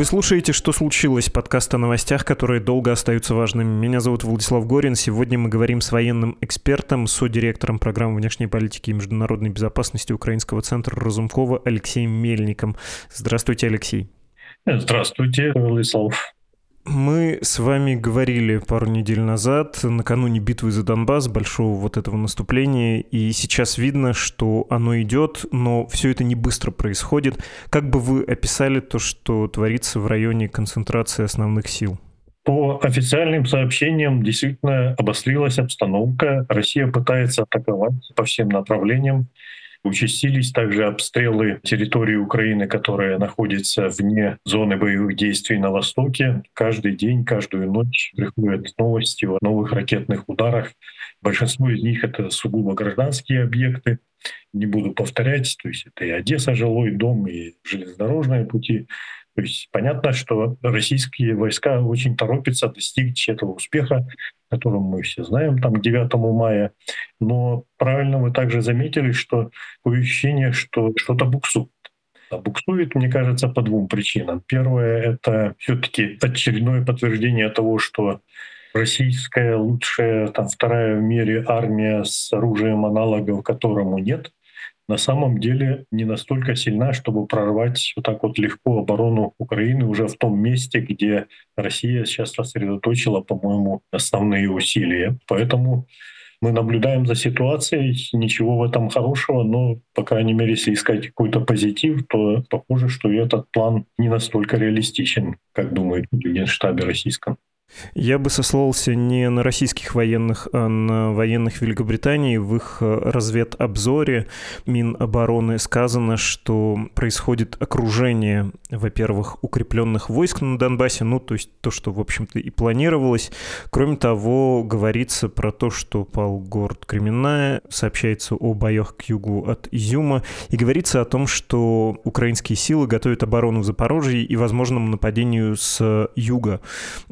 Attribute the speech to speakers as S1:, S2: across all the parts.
S1: Вы слушаете «Что случилось?» подкаст о новостях, которые долго остаются важными. Меня зовут Владислав Горин. Сегодня мы говорим с военным экспертом, содиректором программы внешней политики и международной безопасности Украинского центра Разумкова Алексеем Мельником. Здравствуйте, Алексей.
S2: Здравствуйте, Владислав.
S1: Мы с вами говорили пару недель назад, накануне битвы за Донбасс, большого вот этого наступления, и сейчас видно, что оно идет, но все это не быстро происходит. Как бы вы описали то, что творится в районе концентрации основных сил?
S2: По официальным сообщениям действительно обострилась обстановка. Россия пытается атаковать по всем направлениям. Участились также обстрелы территории Украины, которая находится вне зоны боевых действий на востоке. Каждый день, каждую ночь приходят новости о новых ракетных ударах. Большинство из них — это сугубо гражданские объекты. Не буду повторять, то есть это и Одесса, жилой дом, и железнодорожные пути. То есть понятно, что российские войска очень торопятся достичь этого успеха, которым мы все знаем, там, к 9 мая. Но правильно вы также заметили, что ощущение, что что-то буксует. А буксует, мне кажется, по двум причинам. Первое — это все таки очередное подтверждение того, что российская лучшая, там, вторая в мире армия с оружием аналогов, которому нет, на самом деле не настолько сильна, чтобы прорвать вот так вот легко оборону Украины уже в том месте, где Россия сейчас сосредоточила, по-моему, основные усилия. Поэтому мы наблюдаем за ситуацией, ничего в этом хорошего, но, по крайней мере, если искать какой-то позитив, то похоже, что этот план не настолько реалистичен, как думает Генштабе российском.
S1: Я бы сослался не на российских военных, а на военных Великобритании. В их э, разведобзоре Минобороны сказано, что происходит окружение, во-первых, укрепленных войск на Донбассе, ну, то есть то, что, в общем-то, и планировалось. Кроме того, говорится про то, что пал город Кременная, сообщается о боях к югу от Изюма, и говорится о том, что украинские силы готовят оборону в Запорожье и возможному нападению с юга,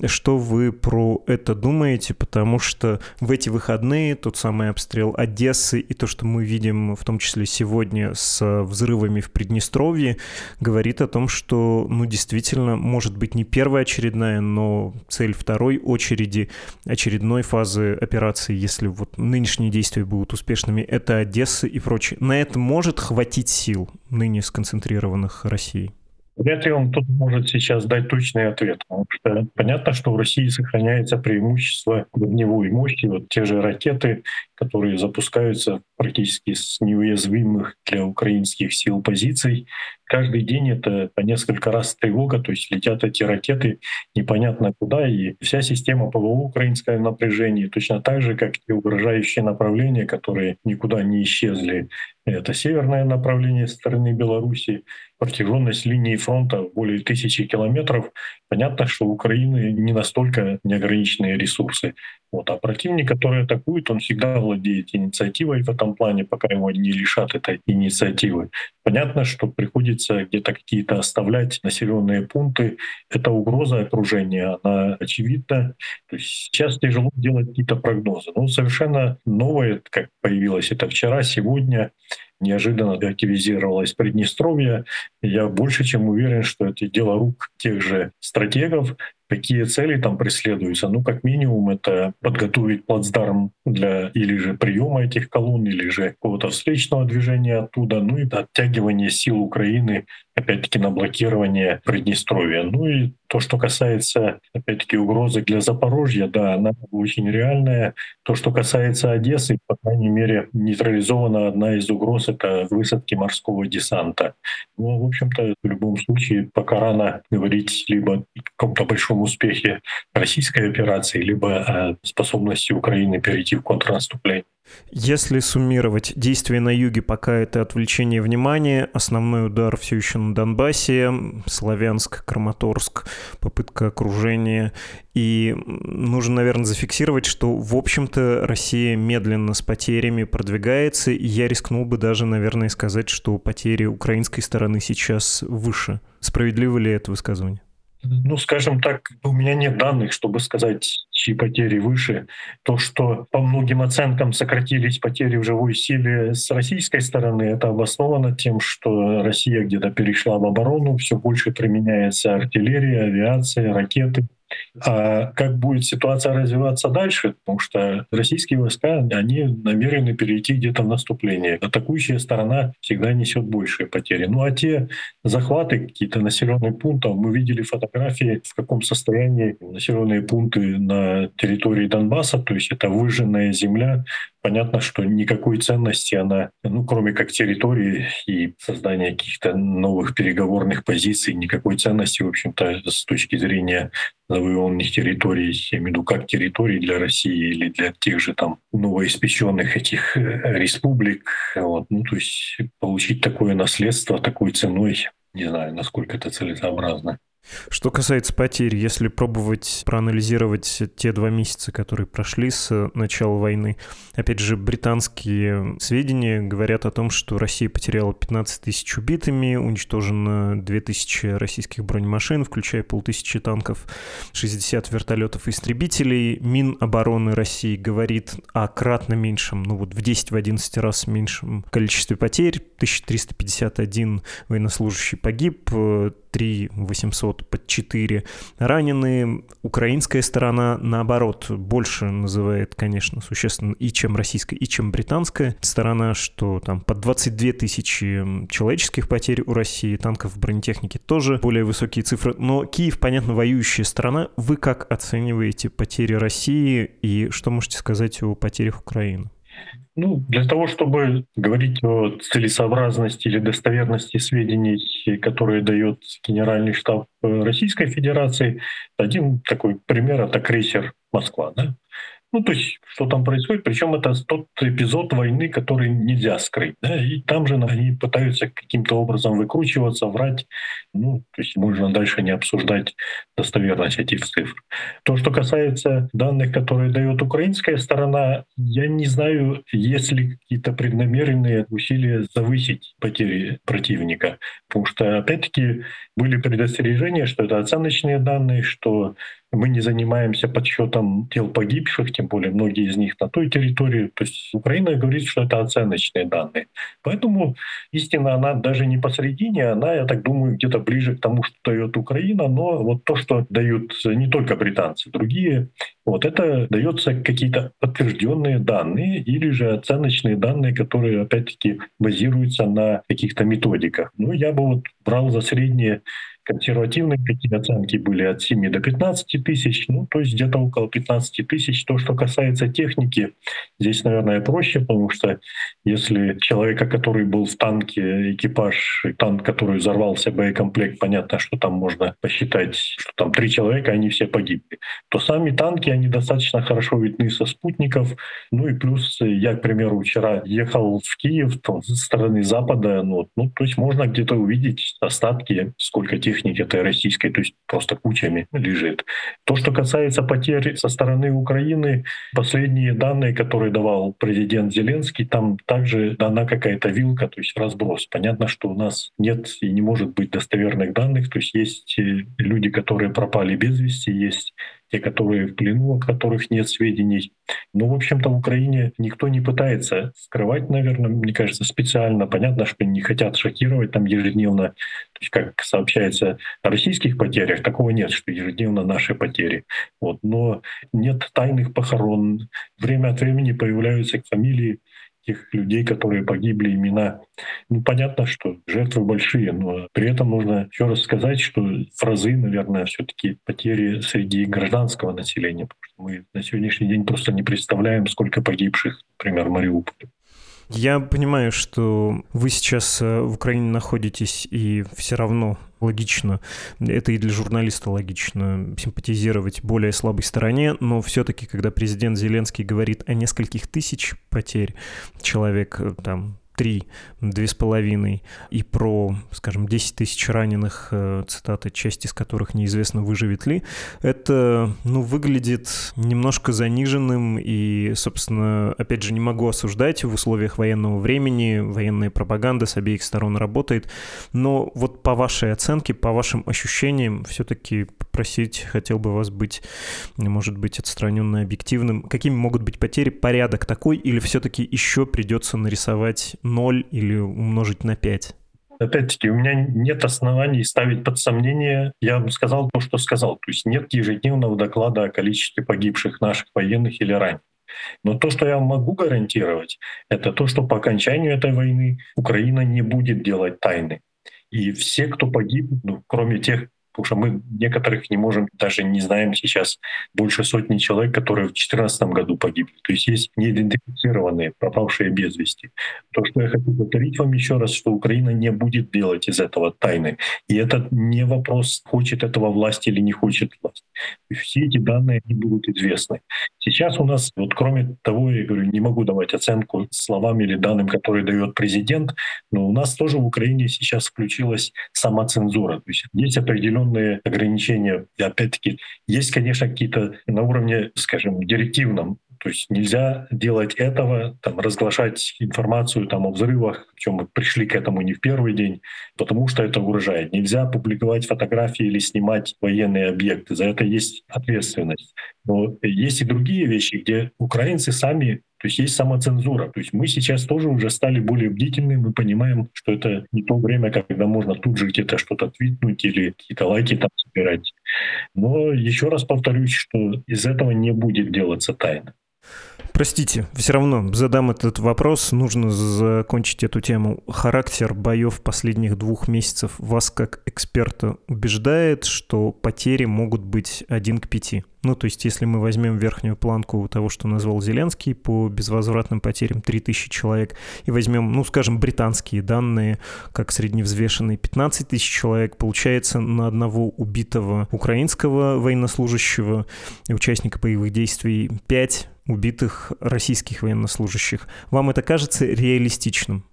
S1: что вы про это думаете, потому что в эти выходные тот самый обстрел Одессы и то, что мы видим в том числе сегодня с взрывами в Приднестровье, говорит о том, что, ну, действительно, может быть не первая очередная, но цель второй очереди, очередной фазы операции, если вот нынешние действия будут успешными, это Одесса и прочее. На это может хватить сил ныне сконцентрированных Россией?
S2: Вряд ли он тут может сейчас дать точный ответ, потому что понятно, что в России сохраняется преимущество огневой мощи. Вот те же ракеты, которые запускаются практически с неуязвимых для украинских сил позиций, каждый день это по несколько раз тревога, то есть летят эти ракеты непонятно куда, и вся система ПВО украинское напряжение, точно так же, как и угрожающие направления, которые никуда не исчезли. Это северное направление стороны Беларуси, протяженность линии фронта более тысячи километров. Понятно, что у Украины не настолько неограниченные ресурсы. Вот. А противник, который атакует, он всегда владеет инициативой в этом плане, пока его не лишат этой инициативы. Понятно, что приходится где-то какие-то оставлять населенные пункты. Это угроза окружения, она очевидна. То есть сейчас тяжело делать какие-то прогнозы. Но совершенно новое, как появилось это вчера, сегодня, неожиданно активизировалось Приднестровье. Я больше чем уверен, что это дело рук тех же стратегов, Какие цели там преследуются? Ну, как минимум, это подготовить плацдарм для или же приема этих колонн, или же какого-то встречного движения оттуда, ну и оттягивание сил Украины, опять-таки, на блокирование Приднестровья. Ну и то, что касается, опять-таки, угрозы для Запорожья, да, она очень реальная. То, что касается Одессы, по крайней мере, нейтрализована одна из угроз — это высадки морского десанта. Ну, в общем-то, в любом случае, пока рано говорить либо о каком-то большом успехе российской операции, либо о способности Украины перейти в контрнаступление.
S1: Если суммировать, действия на юге пока это отвлечение внимания, основной удар все еще на Донбассе, Славянск, Краматорск, попытка окружения. И нужно, наверное, зафиксировать, что, в общем-то, Россия медленно с потерями продвигается, и я рискнул бы даже, наверное, сказать, что потери украинской стороны сейчас выше. Справедливо ли это высказывание?
S2: Ну, скажем так, у меня нет данных, чтобы сказать, чьи потери выше. То, что по многим оценкам сократились потери в живой силе с российской стороны, это обосновано тем, что Россия где-то перешла в оборону, все больше применяется артиллерия, авиация, ракеты. А как будет ситуация развиваться дальше? Потому что российские войска, они намерены перейти где-то в наступление. Атакующая сторона всегда несет большие потери. Ну а те захваты какие-то населенных пунктов, мы видели фотографии, в каком состоянии населенные пункты на территории Донбасса, то есть это выжженная земля, понятно, что никакой ценности она, ну, кроме как территории и создания каких-то новых переговорных позиций, никакой ценности, в общем-то, с точки зрения завоеванных территорий, я имею в виду как территории для России или для тех же там новоиспеченных этих э, республик. Вот. Ну, то есть получить такое наследство такой ценой, не знаю, насколько это целесообразно.
S1: Что касается потерь, если пробовать проанализировать те два месяца, которые прошли с начала войны, опять же, британские сведения говорят о том, что Россия потеряла 15 тысяч убитыми, уничтожено 2000 российских бронемашин, включая полтысячи танков, 60 вертолетов-истребителей. Минобороны России говорит о кратно меньшем, ну вот в 10-11 раз меньшем количестве потерь. 1351 военнослужащий погиб, 3 800 под 4 раненые. Украинская сторона, наоборот, больше называет, конечно, существенно и чем российская, и чем британская сторона, что там под 22 тысячи человеческих потерь у России, танков, бронетехники тоже более высокие цифры. Но Киев, понятно, воюющая страна. Вы как оцениваете потери России и что можете сказать о потерях Украины?
S2: Ну, для того, чтобы говорить о целесообразности или достоверности сведений, которые дает Генеральный штаб Российской Федерации, один такой пример — это крейсер «Москва». Да? Ну, то есть, что там происходит, причем это тот эпизод войны, который нельзя скрыть. Да? И там же они пытаются каким-то образом выкручиваться, врать. Ну, то есть можно дальше не обсуждать достоверность этих цифр. То, что касается данных, которые дает украинская сторона, я не знаю, есть ли какие-то преднамеренные усилия завысить потери противника. Потому что, опять-таки, были предостережения, что это оценочные данные, что мы не занимаемся подсчетом тел погибших, тем более многие из них на той территории. То есть Украина говорит, что это оценочные данные. Поэтому истина, она даже не посередине, она, я так думаю, где-то ближе к тому, что дает Украина, но вот то, что дают не только британцы, другие, вот это дается какие-то подтвержденные данные или же оценочные данные, которые, опять-таки, базируются на каких-то методиках. Ну, я бы вот брал за средние консервативные такие оценки были от 7 до 15 тысяч, ну, то есть где-то около 15 тысяч. То, что касается техники, здесь, наверное, проще, потому что если человека, который был в танке, экипаж, танк, который взорвался, боекомплект, понятно, что там можно посчитать, что там три человека, они все погибли, то сами танки, они достаточно хорошо видны со спутников. Ну и плюс я, к примеру, вчера ехал в Киев там, со стороны Запада, ну, ну то есть можно где-то увидеть остатки, сколько тех техники этой российской, то есть просто кучами лежит. То, что касается потерь со стороны Украины, последние данные, которые давал президент Зеленский, там также дана какая-то вилка, то есть разброс. Понятно, что у нас нет и не может быть достоверных данных, то есть есть э, люди, которые пропали без вести, есть те, которые в плену, о которых нет сведений. Но, в общем-то, в Украине никто не пытается скрывать, наверное, мне кажется, специально. Понятно, что не хотят шокировать там ежедневно. То есть, как сообщается о российских потерях, такого нет, что ежедневно наши потери. Вот. Но нет тайных похорон. Время от времени появляются фамилии тех людей, которые погибли, имена. Ну, понятно, что жертвы большие, но при этом нужно еще раз сказать, что в разы, наверное, все таки потери среди гражданского населения, потому что мы на сегодняшний день просто не представляем, сколько погибших, например, в Мариуполе.
S1: Я понимаю, что вы сейчас э, в Украине находитесь, и все равно логично, это и для журналиста логично, симпатизировать более слабой стороне, но все-таки, когда президент Зеленский говорит о нескольких тысяч потерь человек, э, там, три, две с половиной, и про, скажем, 10 тысяч раненых, э, цитаты, часть из которых неизвестно, выживет ли, это, ну, выглядит немножко заниженным, и, собственно, опять же, не могу осуждать в условиях военного времени, военная пропаганда с обеих сторон работает, но вот по вашей оценке, по вашим ощущениям, все-таки попросить хотел бы вас быть, может быть, отстраненно объективным. Какими могут быть потери? Порядок такой или все-таки еще придется нарисовать 0 или умножить на 5?
S2: Опять-таки, у меня нет оснований ставить под сомнение. Я бы сказал то, что сказал. То есть нет ежедневного доклада о количестве погибших наших военных или раненых. Но то, что я могу гарантировать, это то, что по окончанию этой войны Украина не будет делать тайны. И все, кто погиб, ну, кроме тех, потому что мы некоторых не можем, даже не знаем сейчас больше сотни человек, которые в 2014 году погибли. То есть есть неидентифицированные, пропавшие без вести. То, что я хочу повторить вам еще раз, что Украина не будет делать из этого тайны. И это не вопрос, хочет этого власть или не хочет власть. Все эти данные не будут известны. Сейчас у нас, вот кроме того, я говорю, не могу давать оценку словам или данным, которые дает президент, но у нас тоже в Украине сейчас включилась самоцензура. То есть есть определенные определенные ограничения. И опять-таки, есть, конечно, какие-то на уровне, скажем, директивном, то есть нельзя делать этого, там, разглашать информацию там, о взрывах, причем мы пришли к этому не в первый день, потому что это угрожает. Нельзя публиковать фотографии или снимать военные объекты. За это есть ответственность. Но есть и другие вещи, где украинцы сами то есть есть самоцензура. То есть мы сейчас тоже уже стали более бдительны, мы понимаем, что это не то время, когда можно тут же где-то что-то твитнуть или какие-то лайки там собирать. Но еще раз повторюсь, что из этого не будет делаться тайна.
S1: Простите, все равно задам этот вопрос. Нужно закончить эту тему. Характер боев последних двух месяцев вас как эксперта убеждает, что потери могут быть один к пяти? Ну, то есть, если мы возьмем верхнюю планку того, что назвал Зеленский по безвозвратным потерям 3000 человек, и возьмем, ну, скажем, британские данные, как средневзвешенные 15 тысяч человек, получается на одного убитого украинского военнослужащего и участника боевых действий 5 убитых российских военнослужащих. Вам это кажется реалистичным?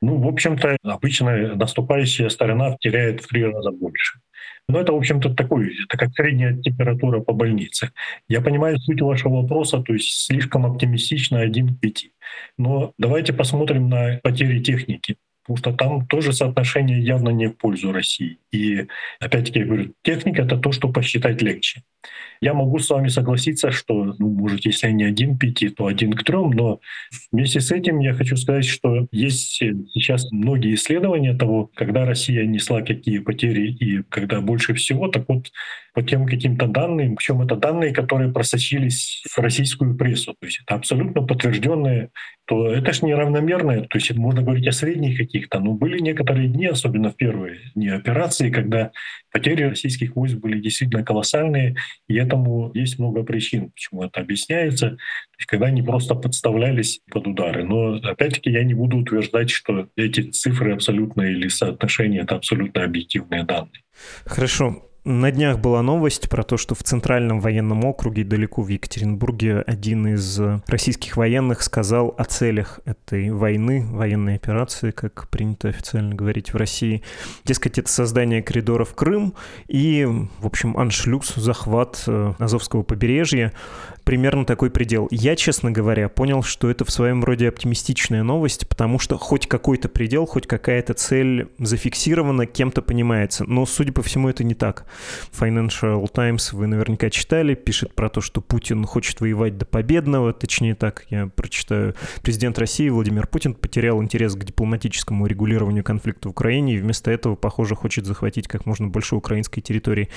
S2: Ну, в общем-то, обычно наступающая сторона теряет в три раза больше. Но это, в общем-то, такой, это как средняя температура по больнице. Я понимаю суть вашего вопроса, то есть слишком оптимистично 1 к 5. Но давайте посмотрим на потери техники потому что там тоже соотношение явно не в пользу России. И опять-таки я говорю, техника — это то, что посчитать легче. Я могу с вами согласиться, что, ну, может, если не один пяти, то один к трем, но вместе с этим я хочу сказать, что есть сейчас многие исследования того, когда Россия несла какие потери и когда больше всего, так вот по тем каким-то данным, причем это данные, которые просочились в российскую прессу, то есть это абсолютно подтвержденные то это ж неравномерное, то есть можно говорить о средних каких-то, но были некоторые дни, особенно в первые дни операции, когда потери российских войск были действительно колоссальные, и этому есть много причин, почему это объясняется, то есть когда они просто подставлялись под удары. Но опять-таки я не буду утверждать, что эти цифры абсолютно или соотношения — это абсолютно объективные данные.
S1: Хорошо. На днях была новость про то, что в Центральном военном округе, далеко в Екатеринбурге, один из российских военных сказал о целях этой войны, военной операции, как принято официально говорить в России. Дескать, это создание коридора в Крым и, в общем, аншлюз, захват э, Азовского побережья примерно такой предел. Я, честно говоря, понял, что это в своем роде оптимистичная новость, потому что хоть какой-то предел, хоть какая-то цель зафиксирована, кем-то понимается. Но, судя по всему, это не так. Financial Times вы наверняка читали, пишет про то, что Путин хочет воевать до победного, точнее так, я прочитаю. Президент России Владимир Путин потерял интерес к дипломатическому регулированию конфликта в Украине и вместо этого, похоже, хочет захватить как можно больше украинской территории.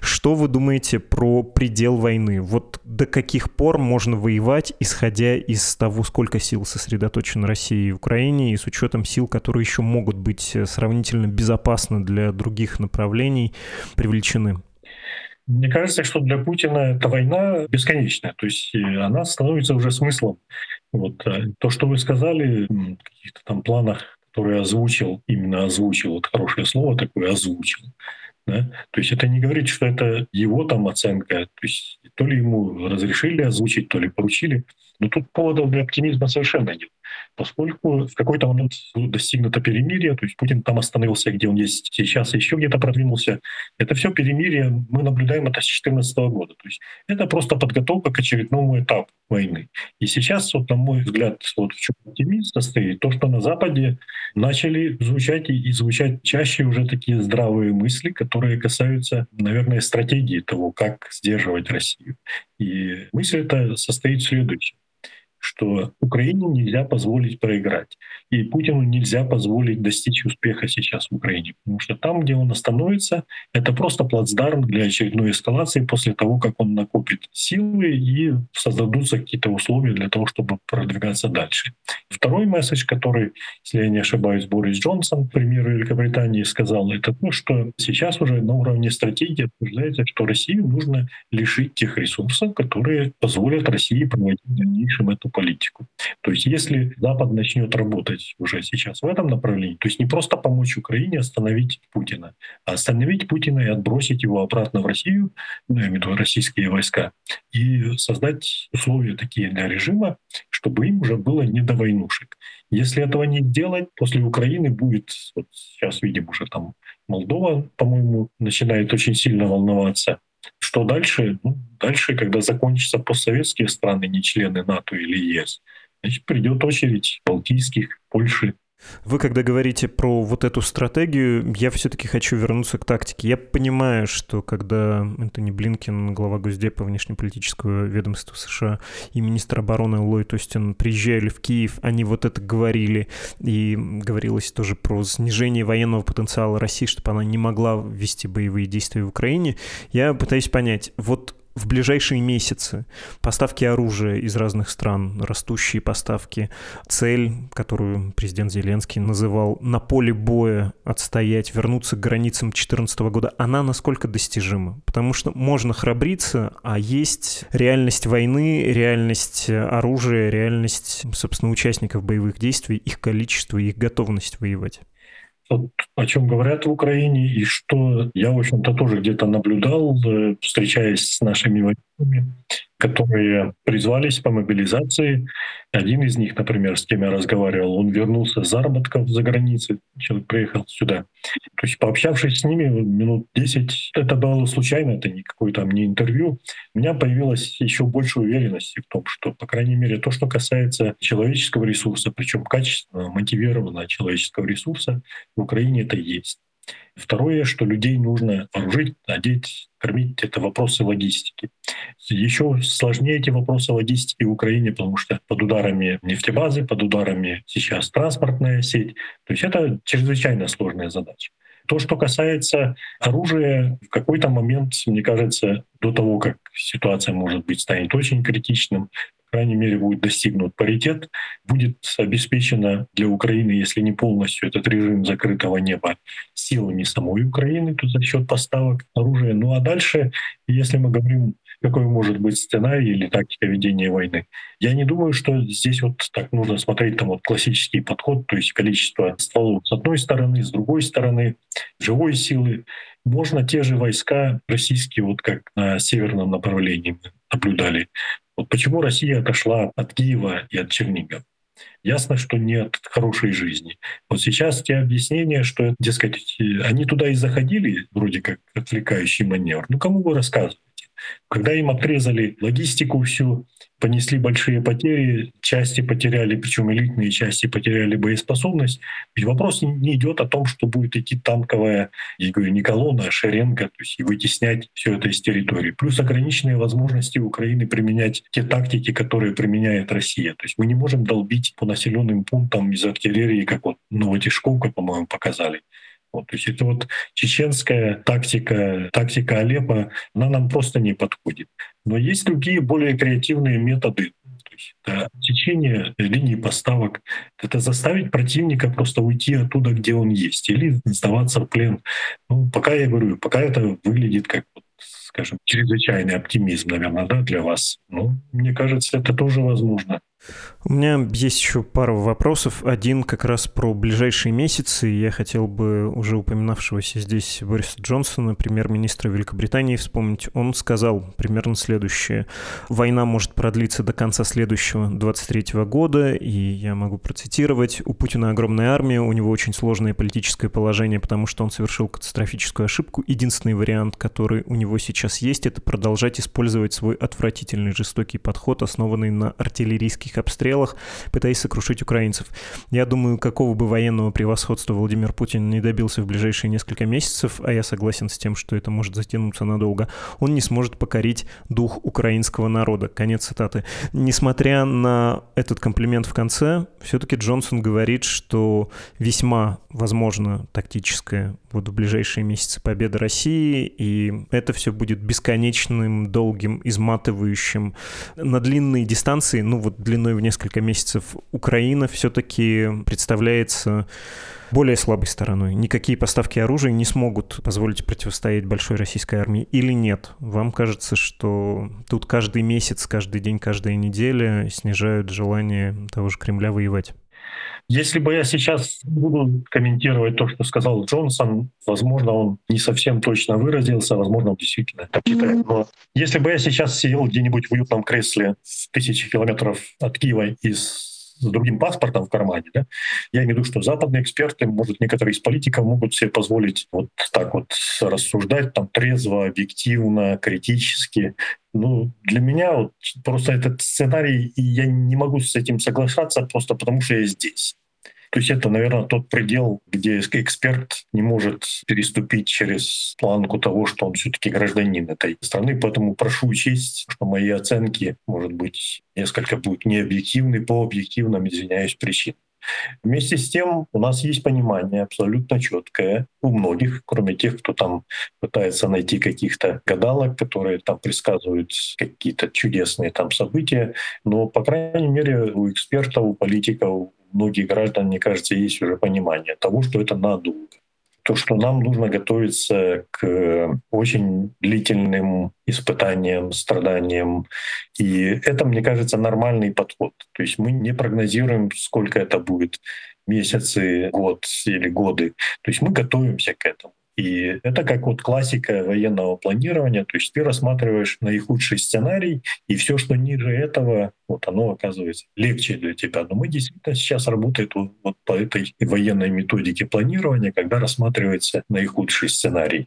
S1: Что вы думаете про предел войны? Вот до каких каких пор можно воевать, исходя из того, сколько сил сосредоточено Россией и Украине, и с учетом сил, которые еще могут быть э, сравнительно безопасны для других направлений, привлечены?
S2: Мне кажется, что для Путина эта война бесконечная, то есть э, она становится уже смыслом. Вот а то, что вы сказали, каких-то там планах, которые озвучил, именно озвучил, вот хорошее слово такое, озвучил, да? То есть это не говорит, что это его там оценка, то есть то ли ему разрешили озвучить, то ли поручили, но тут поводов для оптимизма совершенно нет поскольку в какой-то момент достигнуто перемирие, то есть Путин там остановился, где он есть сейчас, еще где-то продвинулся. Это все перемирие мы наблюдаем это с 2014 года. То есть это просто подготовка к очередному этапу войны. И сейчас, вот, на мой взгляд, вот в чем оптимизм состоит, то, что на Западе начали звучать и звучать чаще уже такие здравые мысли, которые касаются, наверное, стратегии того, как сдерживать Россию. И мысль эта состоит в следующем что Украине нельзя позволить проиграть. И Путину нельзя позволить достичь успеха сейчас в Украине. Потому что там, где он остановится, это просто плацдарм для очередной эскалации после того, как он накопит силы и создадутся какие-то условия для того, чтобы продвигаться дальше. Второй месседж, который, если я не ошибаюсь, Борис Джонсон, премьер Великобритании, сказал, это то, что сейчас уже на уровне стратегии обсуждается, что Россию нужно лишить тех ресурсов, которые позволят России проводить в дальнейшем эту политику. То есть если Запад начнет работать уже сейчас в этом направлении, то есть не просто помочь Украине остановить Путина, а остановить Путина и отбросить его обратно в Россию, ну, я имею в виду российские войска, и создать условия такие для режима, чтобы им уже было не до войнушек. Если этого не сделать, после Украины будет, вот сейчас видим уже там Молдова, по-моему, начинает очень сильно волноваться. Что дальше? Ну, дальше, когда закончатся постсоветские страны, не члены НАТО или ЕС, значит, придет очередь Балтийских, Польши,
S1: вы когда говорите про вот эту стратегию, я все-таки хочу вернуться к тактике. Я понимаю, что когда Энтони Блинкин, глава Госдепа внешнеполитического ведомства США и министр обороны Ллойд Остин приезжали в Киев, они вот это говорили, и говорилось тоже про снижение военного потенциала России, чтобы она не могла вести боевые действия в Украине. Я пытаюсь понять, вот в ближайшие месяцы. Поставки оружия из разных стран, растущие поставки. Цель, которую президент Зеленский называл на поле боя отстоять, вернуться к границам 2014 года, она насколько достижима? Потому что можно храбриться, а есть реальность войны, реальность оружия, реальность, собственно, участников боевых действий, их количество, их готовность воевать
S2: о чем говорят в Украине, и что я, в общем-то, тоже где-то наблюдал, э, встречаясь с нашими военными, которые призвались по мобилизации. Один из них, например, с кем я разговаривал, он вернулся с заработков за границей, человек приехал сюда. То есть пообщавшись с ними минут 10, это было случайно, это никакое там не интервью, у меня появилась еще больше уверенности в том, что, по крайней мере, то, что касается человеческого ресурса, причем качественного, мотивированного человеческого ресурса, в Украине это есть. Второе, что людей нужно вооружить, одеть, кормить, это вопросы логистики. Еще сложнее эти вопросы логистики в Украине, потому что под ударами нефтебазы, под ударами сейчас транспортная сеть. То есть это чрезвычайно сложная задача. То, что касается оружия, в какой-то момент, мне кажется, до того, как ситуация, может быть, станет очень критичным, крайней мере, будет достигнут паритет, будет обеспечено для Украины, если не полностью этот режим закрытого неба, силами самой Украины, то за счет поставок оружия. Ну а дальше, если мы говорим какой может быть сценарий или тактика ведения войны. Я не думаю, что здесь вот так нужно смотреть там вот классический подход, то есть количество стволов с одной стороны, с другой стороны, живой силы. Можно те же войска российские, вот как на северном направлении наблюдали. Вот почему Россия отошла от Киева и от Чернигова? Ясно, что нет хорошей жизни. Вот сейчас те объяснения, что, дескать, они туда и заходили, вроде как отвлекающий маневр. Ну кому вы рассказываете? Когда им отрезали логистику всю, понесли большие потери, части потеряли, причем элитные части потеряли боеспособность. Ведь вопрос не идет о том, что будет идти танковая, я говорю, не колонна, а шеренга, то есть и вытеснять все это из территории. Плюс ограниченные возможности Украины применять те тактики, которые применяет Россия. То есть мы не можем долбить по населенным пунктам из артиллерии, как вот Новотишковка, по-моему, показали. Вот, то есть это вот чеченская тактика, тактика Алеппо, она нам просто не подходит. Но есть другие более креативные методы. То есть это течение линии поставок, это заставить противника просто уйти оттуда, где он есть, или сдаваться в плен. Ну, пока я говорю, пока это выглядит как скажем, чрезвычайный оптимизм, наверное, да, для вас. Ну, мне кажется, это тоже возможно.
S1: У меня есть еще пару вопросов. Один как раз про ближайшие месяцы. Я хотел бы уже упоминавшегося здесь Бориса Джонсона, премьер-министра Великобритании, вспомнить. Он сказал примерно следующее. Война может продлиться до конца следующего 23 года, и я могу процитировать. У Путина огромная армия, у него очень сложное политическое положение, потому что он совершил катастрофическую ошибку. Единственный вариант, который у него сейчас есть, это продолжать использовать свой отвратительный жестокий подход, основанный на артиллерийских артиллерийских обстрелах, пытаясь сокрушить украинцев. Я думаю, какого бы военного превосходства Владимир Путин не добился в ближайшие несколько месяцев, а я согласен с тем, что это может затянуться надолго, он не сможет покорить дух украинского народа. Конец цитаты. Несмотря на этот комплимент в конце, все-таки Джонсон говорит, что весьма возможно тактическая вот в ближайшие месяцы победа России, и это все будет бесконечным, долгим, изматывающим. На длинные дистанции, ну вот длиной в несколько месяцев, Украина все-таки представляется более слабой стороной. Никакие поставки оружия не смогут позволить противостоять большой российской армии или нет? Вам кажется, что тут каждый месяц, каждый день, каждая неделя снижают желание того же Кремля воевать?
S2: Если бы я сейчас буду комментировать то, что сказал Джонсон, возможно, он не совсем точно выразился, возможно, он действительно так считает. Но если бы я сейчас сидел где-нибудь в уютном кресле в тысячи километров от Киева и с другим паспортом в кармане, да, я имею в виду, что западные эксперты, может, некоторые из политиков могут себе позволить вот так вот рассуждать там трезво, объективно, критически. Ну, для меня вот просто этот сценарий, и я не могу с этим соглашаться просто потому, что я здесь. То есть это, наверное, тот предел, где эксперт не может переступить через планку того, что он все-таки гражданин этой страны. Поэтому прошу учесть, что мои оценки, может быть, несколько будут необъективны по объективным, извиняюсь, причинам. Вместе с тем у нас есть понимание абсолютно четкое у многих, кроме тех, кто там пытается найти каких-то гадалок, которые там предсказывают какие-то чудесные там события. Но, по крайней мере, у экспертов, у политиков, многих граждан, мне кажется, есть уже понимание того, что это надолго. То, что нам нужно готовиться к очень длительным испытаниям, страданиям. И это, мне кажется, нормальный подход. То есть мы не прогнозируем, сколько это будет месяцы, год или годы. То есть мы готовимся к этому. И это как вот классика военного планирования, то есть ты рассматриваешь наихудший сценарий, и все, что ниже этого, вот оно оказывается легче для тебя. Но мы действительно сейчас работаем вот, вот по этой военной методике планирования, когда рассматривается наихудший сценарий.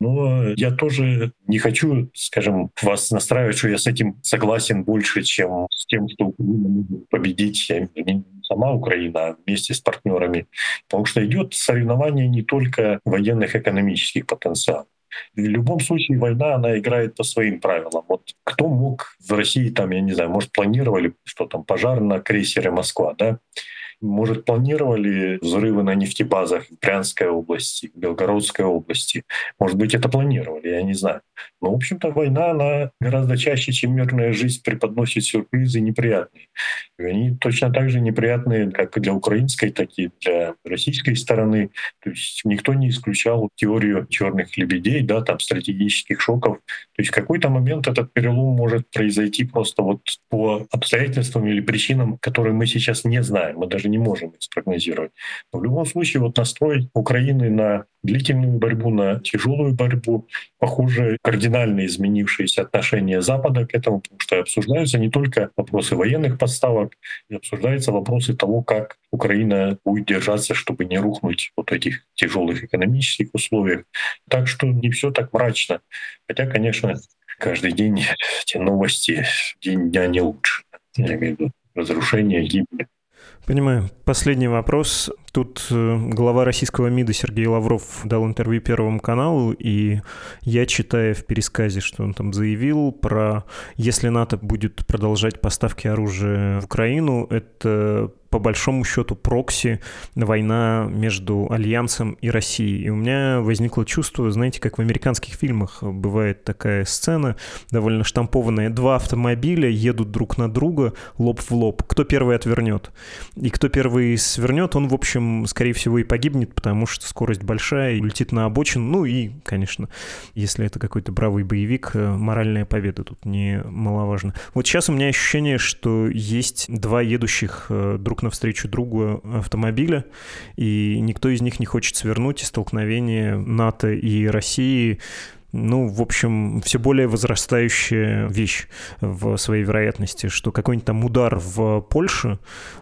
S2: Но я тоже не хочу, скажем, вас настраивать, что я с этим согласен больше, чем с тем, что Украина победить не сама Украина, а вместе с партнерами. Потому что идет соревнование не только военных экономических потенциалов. В любом случае война, она играет по своим правилам. Вот кто мог в России, там, я не знаю, может, планировали, что там, пожар на крейсере «Москва», да? Может, планировали взрывы на нефтебазах в Брянской области, в Белгородской области? Может быть, это планировали, я не знаю. Но, в общем-то, война, она гораздо чаще, чем мирная жизнь, преподносит сюрпризы неприятные. И они точно так же неприятные как для украинской, так и для российской стороны. То есть никто не исключал теорию черных лебедей, да, там стратегических шоков. То есть в какой-то момент этот перелом может произойти просто вот по обстоятельствам или причинам, которые мы сейчас не знаем. Мы даже не можем спрогнозировать. Но в любом случае вот настрой Украины на длительную борьбу, на тяжелую борьбу, похоже, кардинально изменившиеся отношения Запада к этому, потому что обсуждаются не только вопросы военных подставок, обсуждаются вопросы того, как Украина будет держаться, чтобы не рухнуть вот этих тяжелых экономических условиях. Так что не все так мрачно. Хотя, конечно, каждый день эти новости день дня не лучше. Я имею в виду разрушение, гибель.
S1: Понимаю. Последний вопрос. Тут э, глава российского МИДа Сергей Лавров дал интервью Первому каналу, и я, читая в пересказе, что он там заявил про «если НАТО будет продолжать поставки оружия в Украину, это по большому счету прокси война между Альянсом и Россией. И у меня возникло чувство, знаете, как в американских фильмах бывает такая сцена, довольно штампованная. Два автомобиля едут друг на друга лоб в лоб. Кто первый отвернет? И кто первый свернет, он, в общем, скорее всего и погибнет, потому что скорость большая, и летит на обочину. Ну и, конечно, если это какой-то бравый боевик, э, моральная победа тут не маловажно. Вот сейчас у меня ощущение, что есть два едущих э, друг навстречу другу автомобиля, и никто из них не хочет свернуть, и столкновение НАТО и России ну, в общем, все более возрастающая вещь в своей вероятности, что какой-нибудь там удар в Польшу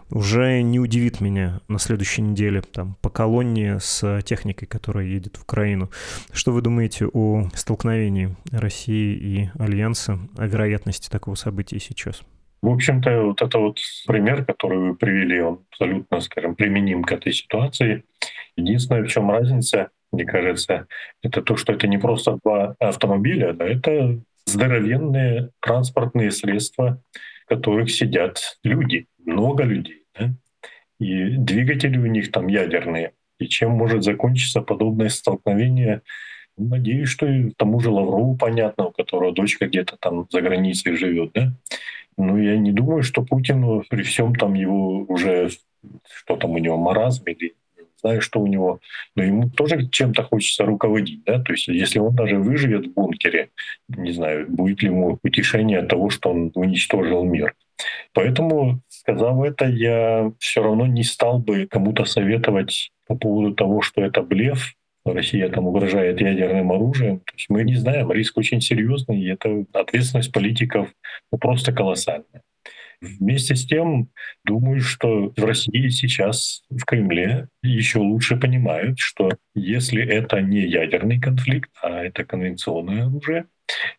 S1: уже не удивит меня на следующей неделе там, по колонне с техникой, которая едет в Украину. Что вы думаете о столкновении России и Альянса, о вероятности такого события сейчас?
S2: В общем-то, вот это вот пример, который вы привели, он абсолютно, скажем, применим к этой ситуации. Единственное, в чем разница, мне кажется, это то, что это не просто два автомобиля, да, это здоровенные транспортные средства, в которых сидят люди, много людей. Да? И двигатели у них там ядерные. И чем может закончиться подобное столкновение, Надеюсь, что и тому же Лаврову понятно, у которого дочка где-то там за границей живет, да? Ну, я не думаю, что Путину при всем там его уже, что там у него, маразм или знаю, что у него, но ему тоже чем-то хочется руководить, да, то есть если он даже выживет в бункере, не знаю, будет ли ему утешение от того, что он уничтожил мир. Поэтому, сказав это, я все равно не стал бы кому-то советовать по поводу того, что это блеф, Россия там угрожает ядерным оружием. То есть мы не знаем, риск очень серьезный, и это ответственность политиков ну, просто колоссальная. Вместе с тем, думаю, что в России сейчас в Кремле еще лучше понимают, что если это не ядерный конфликт, а это конвенционное оружие,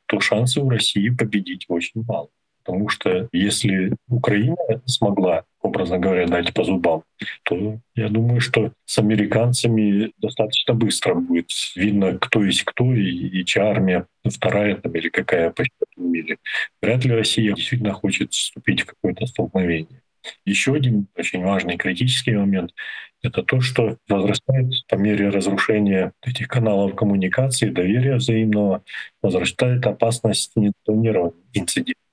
S2: то шансы у России победить очень мало. Потому что если Украина смогла, образно говоря, дать по зубам, то я думаю, что с американцами достаточно быстро будет видно, кто есть кто и, и чья армия вторая там, или какая по счету в мире. Вряд ли Россия действительно хочет вступить в какое-то столкновение. Еще один очень важный критический момент — это то, что возрастает по мере разрушения этих каналов коммуникации, доверия взаимного, возрастает опасность незапланированных инцидентов.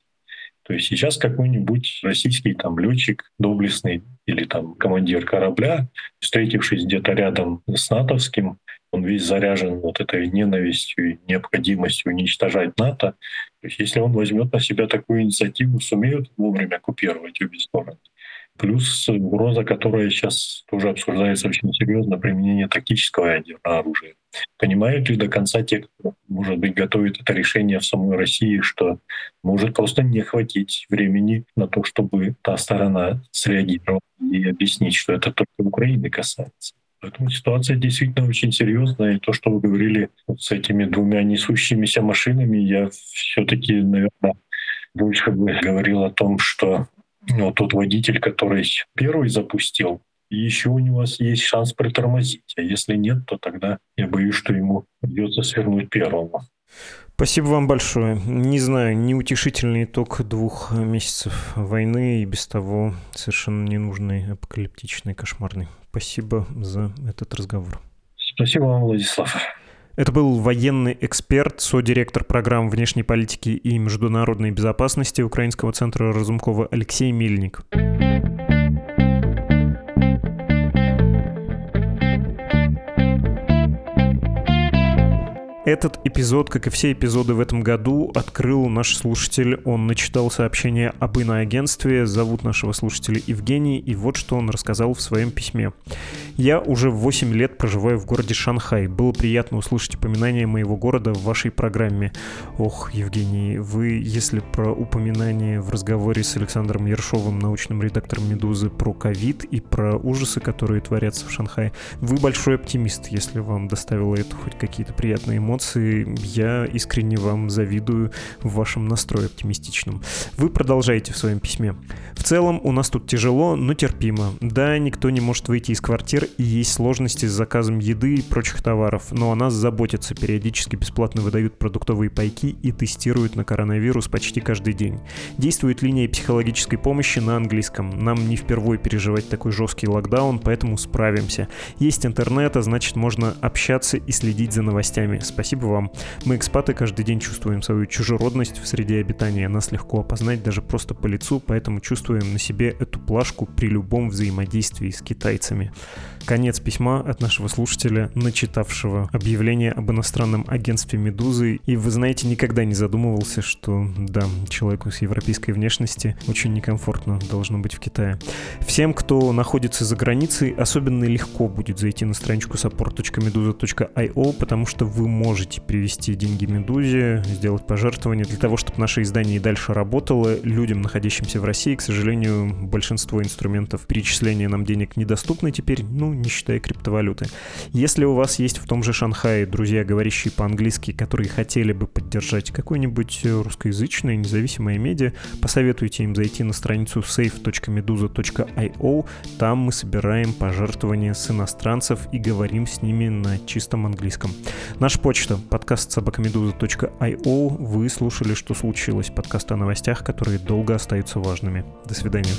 S2: То есть сейчас какой-нибудь российский там летчик доблестный или там командир корабля, встретившись где-то рядом с натовским, он весь заряжен вот этой ненавистью и необходимостью уничтожать НАТО. То есть если он возьмет на себя такую инициативу, сумеют вовремя купировать обе стороны. Плюс угроза, которая сейчас тоже обсуждается очень серьезно, применение тактического ядерного оружия. Понимают ли до конца те, кто, может быть, готовит это решение в самой России, что может просто не хватить времени на то, чтобы та сторона среагировала и объяснить, что это только Украины касается. Поэтому ситуация действительно очень серьезная. И то, что вы говорили с этими двумя несущимися машинами, я все-таки, наверное, больше бы говорил о том, что ну, тот водитель, который первый запустил, и еще у него есть шанс притормозить. А если нет, то тогда я боюсь, что ему придется свернуть первому.
S1: Спасибо вам большое. Не знаю, неутешительный итог двух месяцев войны и без того совершенно ненужный, апокалиптичный, кошмарный. Спасибо за этот разговор.
S2: Спасибо вам, Владислав.
S1: Это был военный эксперт, содиректор программ внешней политики и международной безопасности Украинского центра Разумкова Алексей Мельник. Этот эпизод, как и все эпизоды в этом году, открыл наш слушатель. Он начитал сообщение об иноагентстве. Зовут нашего слушателя Евгений, и вот что он рассказал в своем письме. «Я уже 8 лет проживаю в городе Шанхай. Было приятно услышать упоминание моего города в вашей программе. Ох, Евгений, вы, если про упоминание в разговоре с Александром Ершовым, научным редактором «Медузы», про ковид и про ужасы, которые творятся в Шанхае, вы большой оптимист, если вам доставило это хоть какие-то приятные эмоции эмоции. Я искренне вам завидую в вашем настрое оптимистичном. Вы продолжаете в своем письме. В целом у нас тут тяжело, но терпимо. Да, никто не может выйти из квартиры, мир и есть сложности с заказом еды и прочих товаров, но о нас заботятся, периодически бесплатно выдают продуктовые пайки и тестируют на коронавирус почти каждый день. Действует линия психологической помощи на английском. Нам не впервые переживать такой жесткий локдаун, поэтому справимся. Есть интернет, а значит можно общаться и следить за новостями. Спасибо вам. Мы, экспаты, каждый день чувствуем свою чужеродность в среде обитания. Нас легко опознать даже просто по лицу, поэтому чувствуем на себе эту плашку при любом взаимодействии с китайцами. Конец письма от нашего слушателя, начитавшего объявление об иностранном агентстве «Медузы». И вы знаете, никогда не задумывался, что, да, человеку с европейской внешности очень некомфортно должно быть в Китае. Всем, кто находится за границей, особенно легко будет зайти на страничку support.meduza.io, потому что вы можете привести деньги Медузе, сделать пожертвование для того, чтобы наше издание и дальше работало. Людям, находящимся в России, к сожалению, большинство инструментов перечисления нам денег недоступны теперь, ну, не считая криптовалюты. Если у вас есть в том же Шанхае друзья, говорящие по-английски, которые хотели бы поддержать какое-нибудь русскоязычное независимое медиа, посоветуйте им зайти на страницу safe.meduza.io. Там мы собираем пожертвования с иностранцев и говорим с ними на чистом английском. Наша почта подкаст собакамедуза.io. Вы слушали «Что случилось?» подкаст о новостях, которые долго остаются важными. До свидания.